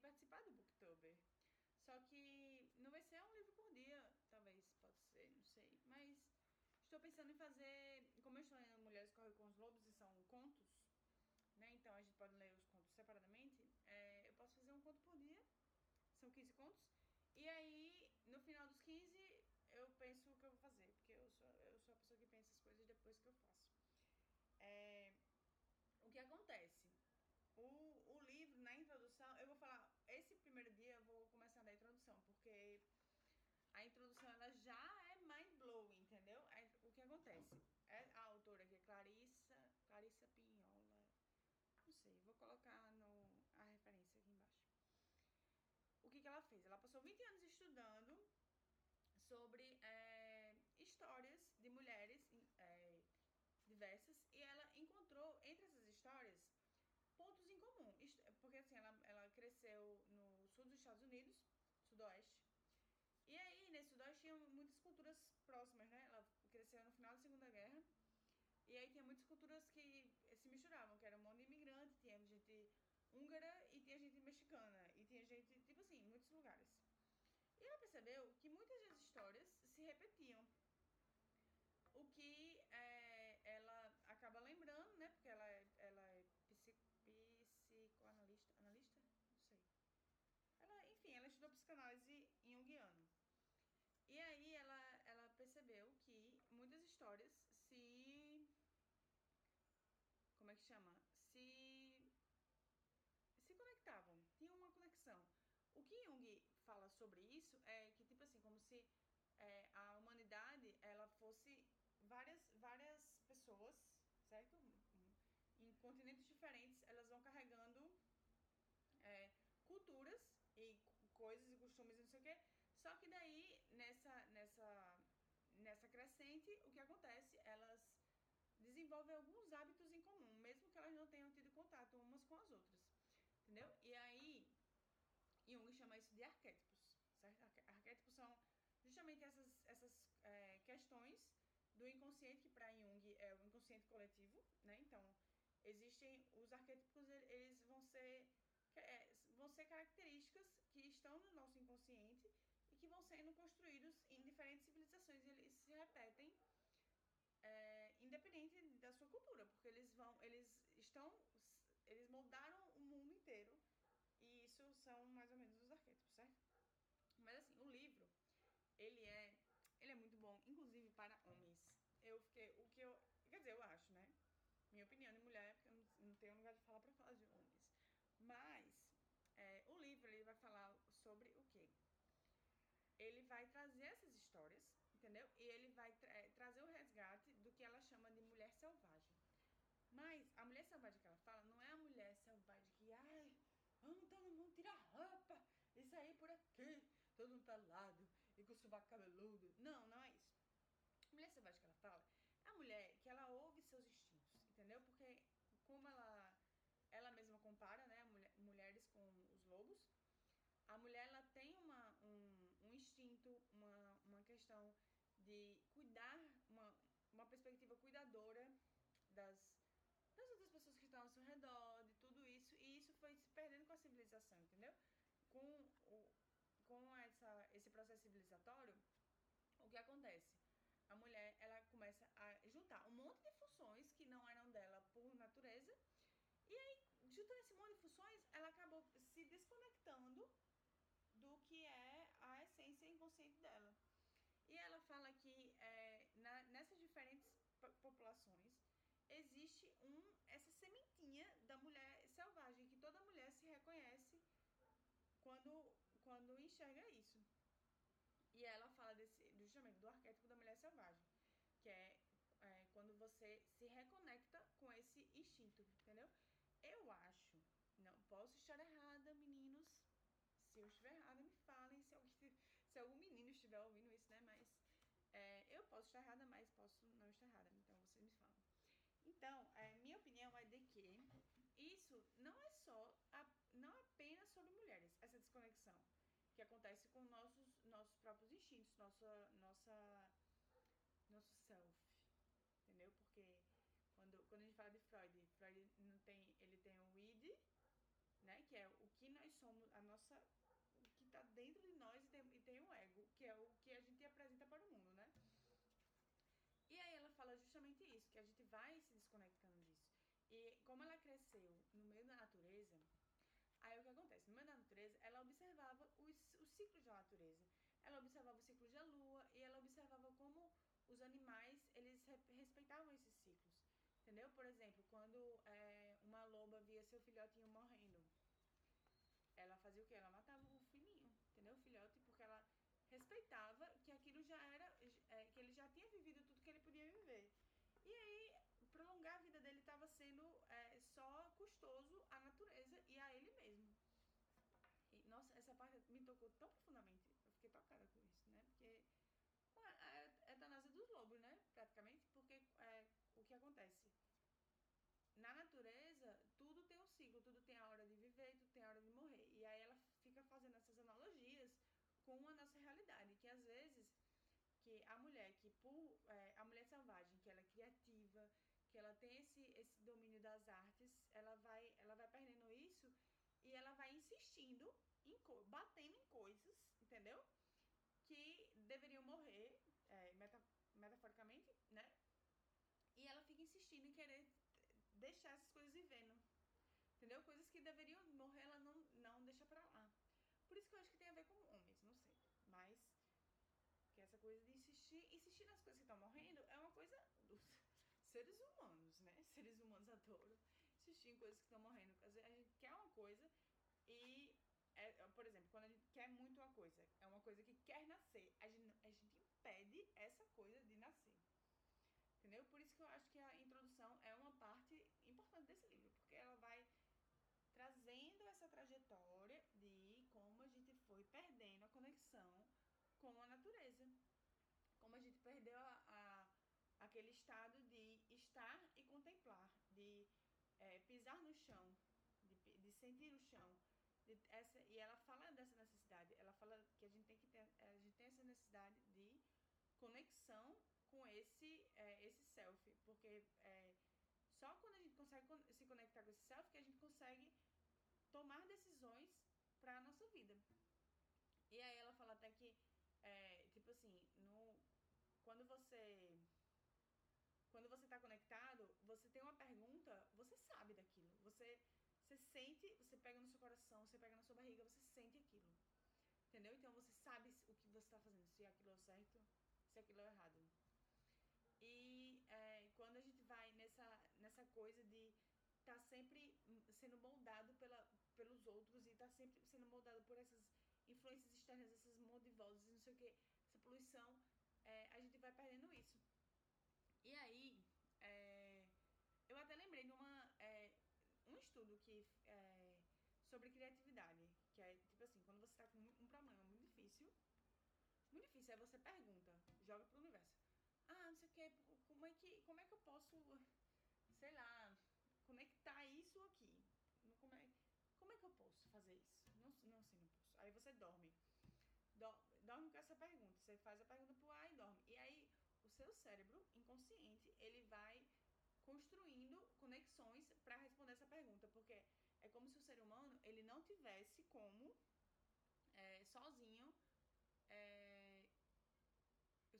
participar do Booktober. Só que não vai ser um livro por dia, talvez, pode ser, não sei. Mas estou pensando em fazer, como eu estou lendo Mulheres Correm com os Lobos e são contos, né? Então a gente pode ler os contos separadamente. É, eu posso fazer um conto por dia, são 15 contos. E aí, no final dos 15, eu penso o que eu vou fazer, porque eu sou, eu sou a pessoa que pensa as coisas depois que eu faço. É, o que acontece? O, o livro, na introdução, eu vou falar. Esse primeiro dia eu vou começar da introdução, porque a introdução ela já é mind blowing, entendeu? o que acontece? É a autora aqui é Clarissa, Clarissa Pinhola. Não sei, vou colocar no, a referência aqui embaixo. O que, ela fez? Ela passou 20 anos estudando sobre é, histórias de mulheres é, diversas e ela encontrou entre essas histórias pontos em comum. Porque assim, ela, ela cresceu no sul dos Estados Unidos, sudoeste. E aí, nesse sudoeste tinha muitas culturas próximas, né? Ela cresceu no final da Segunda Guerra. E aí tinha muitas culturas que se misturavam, que era um monte de imigrante, tinha gente húngara e tinha gente mexicana. E tinha gente, tipo assim, em muitos lugares. E ela percebeu que muitas das histórias se repetiam. O que é, ela acaba lembrando, né? Porque ela, é, ela é psico psicoanalista, analista? Não sei. Ela, enfim, ela estudou psicanálise junguiano. E aí ela, ela percebeu que muitas histórias se. Como é que chama? Se. Se conectavam, tinham uma conexão. O que Jung fala sobre isso é que, tipo assim, como se é, a humanidade ela fosse várias, várias pessoas, certo? em continentes diferentes, elas vão carregando é, culturas e coisas e costumes e não sei o quê. Só que daí, nessa, nessa, nessa crescente, o que acontece? Elas desenvolvem alguns hábitos em comum, mesmo que elas não tenham tido contato umas com as outras. Entendeu? E aí, Jung chama isso de arquétipos, certo? Arquétipos são justamente essas, essas é, questões do inconsciente, que para Jung é o inconsciente coletivo, né? Então, existem os arquétipos, eles vão ser é, vão ser características que estão no nosso inconsciente e que vão sendo construídos em diferentes civilizações. Eles se repetem é, independente da sua cultura, porque eles vão, eles estão, eles moldaram o mundo inteiro isso são mais ou menos os arquétipos, certo? Mas assim, o livro, ele é, ele é muito bom, inclusive para homens. Eu fiquei, o que eu, quer dizer, eu acho, né? minha opinião de mulher, porque eu não, tenho lugar de falar para falar de homens. Mas é, o livro ele vai falar sobre o quê? Ele vai trazer essas histórias, entendeu? E ele vai tra é, trazer o resgate do que ela chama de mulher selvagem. Mas a mulher selvagem que ela fala não é a mulher selvagem vamos todo mundo tirar roupa e sair por aqui, todo mundo pelado e com o sovaco cabeludo. Não, não é isso. A mulher selvagem que ela fala a mulher que ela ouve seus instintos, entendeu? Porque como ela ela mesma compara, né, mulher, mulheres com os lobos, a mulher ela tem uma, um, um instinto, uma, uma questão de cuidar, uma, uma perspectiva cuidadora das, das outras pessoas que estão ao seu redor, entendeu? Com, o, com essa, esse processo civilizatório, o que acontece? a mulher ela começa a juntar um monte de funções que não eram dela por natureza. E aí, juntando esse monte de funções, ela acabou se desconectando do que é a essência inconsciente dela. E ela fala que é, na, nessas diferentes populações existe um, essa sementinha da mulher selvagem, que toda mulher se reconhece quando, quando enxerga isso. E ela fala desse, justamente do arquétipo da mulher selvagem, que é, é quando você se reconecta com esse instinto, entendeu? Eu acho, não posso estar errada, meninos. Se eu estiver errada, me falem. Se, alguém, se algum menino estiver ouvindo isso, né? Mas é, eu posso estar errada, mas posso não estar errada. Então vocês me falam. Então, é, minha opinião é de que isso não é só, a, não apenas sobre mulheres, essa desconexão que acontece com nossos, nossos próprios instintos, nossa, nossa, nosso self, entendeu? Porque quando, quando a gente fala de Freud, Freud não tem, ele tem o id, né, que é o que nós somos a nossa, o que está dentro de nós e tem, e tem um ego, que é o que a gente apresenta para o mundo, né? E aí ela fala justamente isso, que a gente vai se desconectando disso. E como ela cresceu no meio da natureza, aí o que acontece? No meio da natureza, ela observava os, os ciclos da natureza. Ela observava o ciclo da lua e ela observava como os animais, eles respeitavam esses ciclos. Entendeu? Por exemplo, quando é, uma loba via seu filhotinho morrendo, ela fazia o quê? Ela matava o filhinho, entendeu? O filhote, porque ela respeitava que aquilo já era, é, que ele já tinha vivido tudo que ele podia viver. E aí, prolongar a vida dele estava sendo é, só custoso à natureza e a ele mesmo. E, nossa, essa tão profundamente. Eu fiquei tocada com isso, né? Porque é, é eutanásia dos lobos, né? Praticamente, porque é, o que acontece? Na natureza, tudo tem um ciclo, tudo tem a hora de viver, tudo tem a hora de morrer. E aí ela fica fazendo essas analogias com a nossa realidade, que às vezes que a mulher que por é, a mulher selvagem, que ela é criativa, que ela tem esse, esse domínio das artes, ela vai ela vai perdendo isso e ela vai insistindo em batendo em coisas, entendeu? Que deveriam morrer, é, meta, metaforicamente, né? E ela fica insistindo em querer deixar essas coisas vivendo. Entendeu? Coisas que deveriam morrer, ela não, não deixa pra lá. Por isso que eu acho que tem a ver com homens, não sei. Mas que essa coisa de insistir, insistir nas coisas que estão morrendo é uma coisa dos seres humanos, né? Seres humanos adoram insistir em coisas que estão morrendo. A gente quer uma coisa e, é, por exemplo, quando a gente quer muito uma coisa, é uma coisa que quer nascer, a gente, a gente impede essa coisa de nascer. Entendeu? Por isso que eu acho que a introdução é uma parte importante desse livro, porque ela vai trazendo essa trajetória de como a gente foi perdendo a conexão com a natureza. Como a gente perdeu a, a aquele estado de estar e contemplar, de é, pisar no chão, de, de sentir o chão. Essa, e ela fala dessa necessidade, ela fala que a gente tem que ter, a gente tem essa necessidade de conexão com esse, é, esse self, porque é, só quando a gente consegue se conectar com esse self que a gente consegue tomar decisões para a nossa vida. E aí ela fala até que, é, tipo assim, no, quando você quando você está conectado, você tem uma pergunta, você sabe daquilo. Você, você sente, você pega no seu coração, você pega na sua barriga, você sente aquilo. Entendeu? Então você sabe o que você está fazendo, se aquilo é certo, se aquilo é errado. E é, quando a gente vai nessa, nessa coisa de estar tá sempre sendo moldado pela, pelos outros e estar tá sempre sendo moldado por essas influências externas, essas vozes, não sei o que, essa poluição, é, a gente vai perdendo isso. E aí, é, eu até lembrei de uma, é, um estudo que é, sobre criatividade, que é tipo assim, quando você está com um problema muito difícil, muito difícil, aí você pergunta, joga pro universo ah, não sei o que, como é que, como é que eu posso, sei lá, conectar isso aqui? Como é, como é que eu posso fazer isso? Não, não sei, não posso. Aí você dorme. Dorme com essa pergunta. Você faz a pergunta pro ar e dorme. E aí, o seu cérebro inconsciente, ele vai construindo conexões para responder essa pergunta. Porque é como se o ser humano, ele não tivesse como, é, sozinho, é,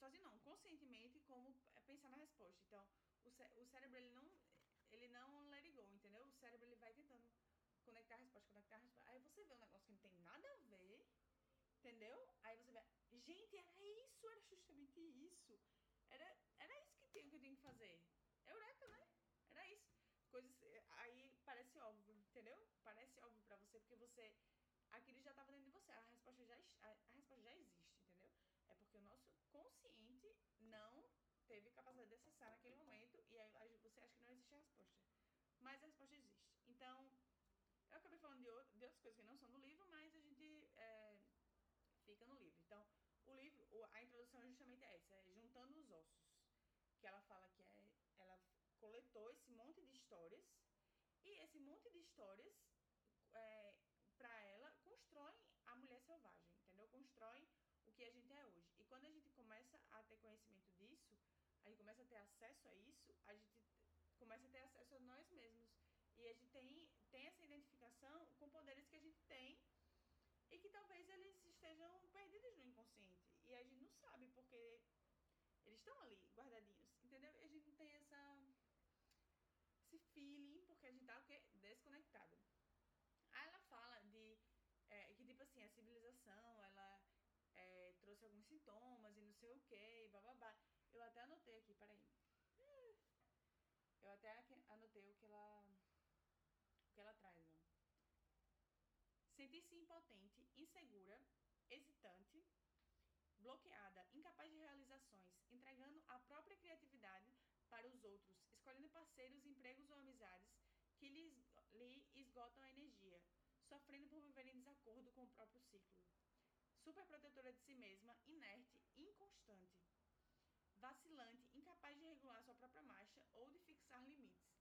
sozinho não, conscientemente como é pensar na resposta. Então, o, cé o cérebro ele não ele não let it go, entendeu? O cérebro ele vai tentando conectar a resposta, conectar a resposta. Aí você vê um negócio que não tem nada a ver, entendeu? Aí você vê, gente, era isso, era justamente isso. Era, era isso que, tem, que eu tenho que fazer. Eureka, né? Era isso. Coisas. Aí parece óbvio, entendeu? Parece óbvio para você. Aquilo já estava dentro de você. A resposta já, a resposta já existe, entendeu? É porque o nosso consciente não teve capacidade de acessar naquele momento e aí você acha que não existe a resposta. Mas a resposta existe. Então, eu acabei falando de, outro, de outras coisas que não são do livro, mas a gente é, fica no livro. Então, o livro, a introdução é justamente essa, é Juntando os Ossos. Que ela fala que é, ela coletou esse monte de histórias e esse monte de histórias, é, para ela, constrói a mulher selvagem, Constrói o que a gente é hoje. E quando a gente começa a ter conhecimento disso, a gente começa a ter acesso a isso, a gente começa a ter acesso a nós mesmos. E a gente tem, tem essa identificação com poderes que a gente tem e que talvez eles estejam perdidos no inconsciente. E a gente não sabe porque eles estão ali, guardadinhos, entendeu? E a gente não tem essa esse feeling porque a gente tá o quê? desconectado. Aí ela fala de é, que tipo assim, a civilização, ela é, trouxe alguns sintomas e não sei o que, bababá. Eu até anotei aqui, peraí. Eu até anotei o que ela o que ela traz, ó. Sentir-se impotente, insegura, hesitante, bloqueada, incapaz de realizações, entregando a própria criatividade para os outros, escolhendo parceiros, empregos ou amizades que lhe esgotam a energia, sofrendo por viver em desacordo com o próprio ciclo. Superprotetora de si mesma, inerte, inconstante. Vacilante, incapaz de regular sua própria marcha ou de fixar limites.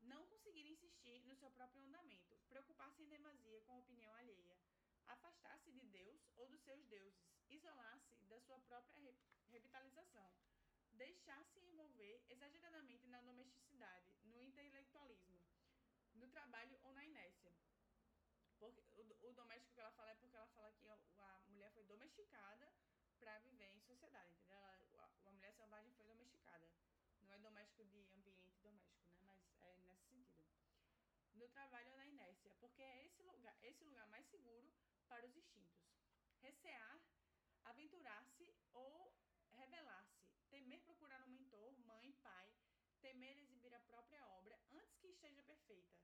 Não conseguir insistir no seu próprio andamento, preocupar-se em demasia com a opinião alheia, afastar-se de Deus ou dos seus deuses, isolar-se da sua própria revitalização, deixar-se envolver exageradamente na domesticidade, no intelectualismo, no trabalho ou na inércia. Porque o, o doméstico que ela fala é porque ela fala que foi domesticada para viver em sociedade, entendeu? Ela, a, a mulher selvagem foi domesticada. Não é doméstico de ambiente doméstico, né? Mas é nesse sentido. No trabalho ou na inércia, porque é esse lugar, esse lugar mais seguro para os instintos. Recear, aventurar-se ou revelar-se, temer procurar um mentor, mãe, pai, temer exibir a própria obra antes que esteja perfeita.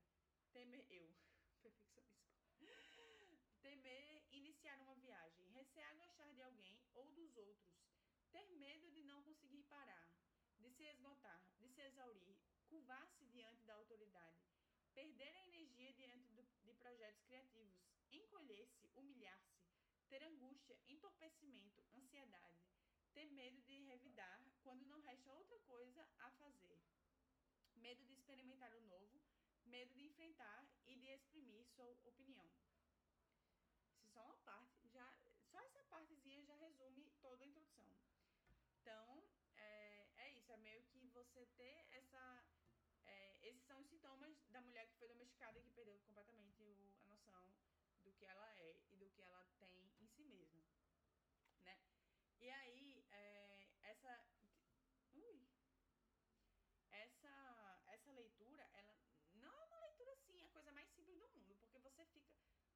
Temer eu, perfeccionismo. Temer iniciar uma viagem, recear gostar de alguém ou dos outros, ter medo de não conseguir parar, de se esgotar, de se exaurir, curvar-se diante da autoridade, perder a energia diante do, de projetos criativos, encolher-se, humilhar-se, ter angústia, entorpecimento, ansiedade, ter medo de revidar quando não resta outra coisa a fazer, medo de experimentar o novo, medo de enfrentar e de exprimir sua opinião. Só uma parte, já, só essa partezinha já resume toda a introdução. Então, é, é isso, é meio que você ter essa. É, esses são os sintomas da mulher que foi domesticada e que perdeu completamente o, a noção do que ela é e do que ela tem em si mesma, né? E aí, é, essa. Ui! Essa, essa leitura, ela não é uma leitura assim, a coisa mais simples do mundo, porque você fica.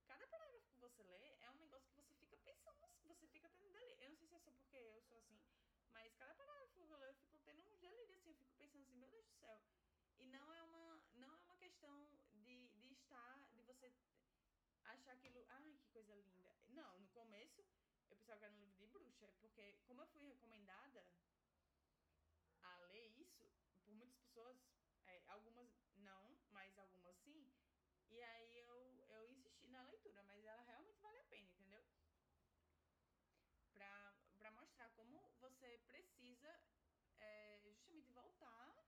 Cada parágrafo que você lê é um negócio que você fica pensando, você fica tendo delírio. Eu não sei se é só porque eu sou assim, mas cada parágrafo que eu leio, eu fico tendo um delírio assim, eu fico pensando assim, meu Deus do céu. E não é uma, não é uma questão de, de estar, de você achar aquilo, ai, que coisa linda. Não, no começo eu pensava que era um livro de bruxa, porque como eu fui recomendada a ler isso por muitas pessoas, é, algumas não, mas algumas sim, e aí eu, eu insisti na leitura, mas ela realmente vale a pena, entendeu? Pra, pra mostrar como você precisa justamente voltar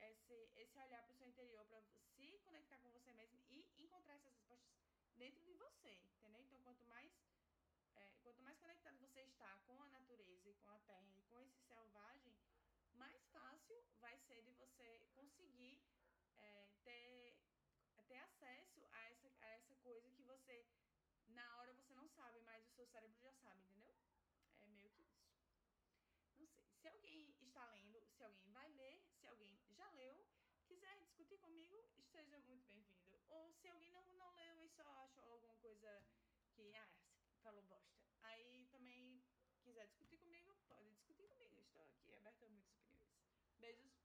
esse, esse olhar para o seu interior, para se conectar com você mesmo e encontrar essas respostas dentro de você, entendeu? Então, quanto mais é, quanto mais conectado você está com a natureza e com a terra e com esse selvagem, mais fácil vai ser de você conseguir é, ter, ter acesso a essa, a essa coisa que você, na hora você não sabe, mas o seu cérebro já sabe, entendeu? É meio que isso. Não sei. Se alguém está lendo, se alguém vai ler, se alguém já leu, quiser discutir comigo, esteja muito bem-vindo. Ou se alguém não, não leu e só achou alguma coisa que, ah, falou bosta. Aí também quiser discutir comigo, pode discutir comigo. Estou aqui aberta a muitas opiniões. Beijos.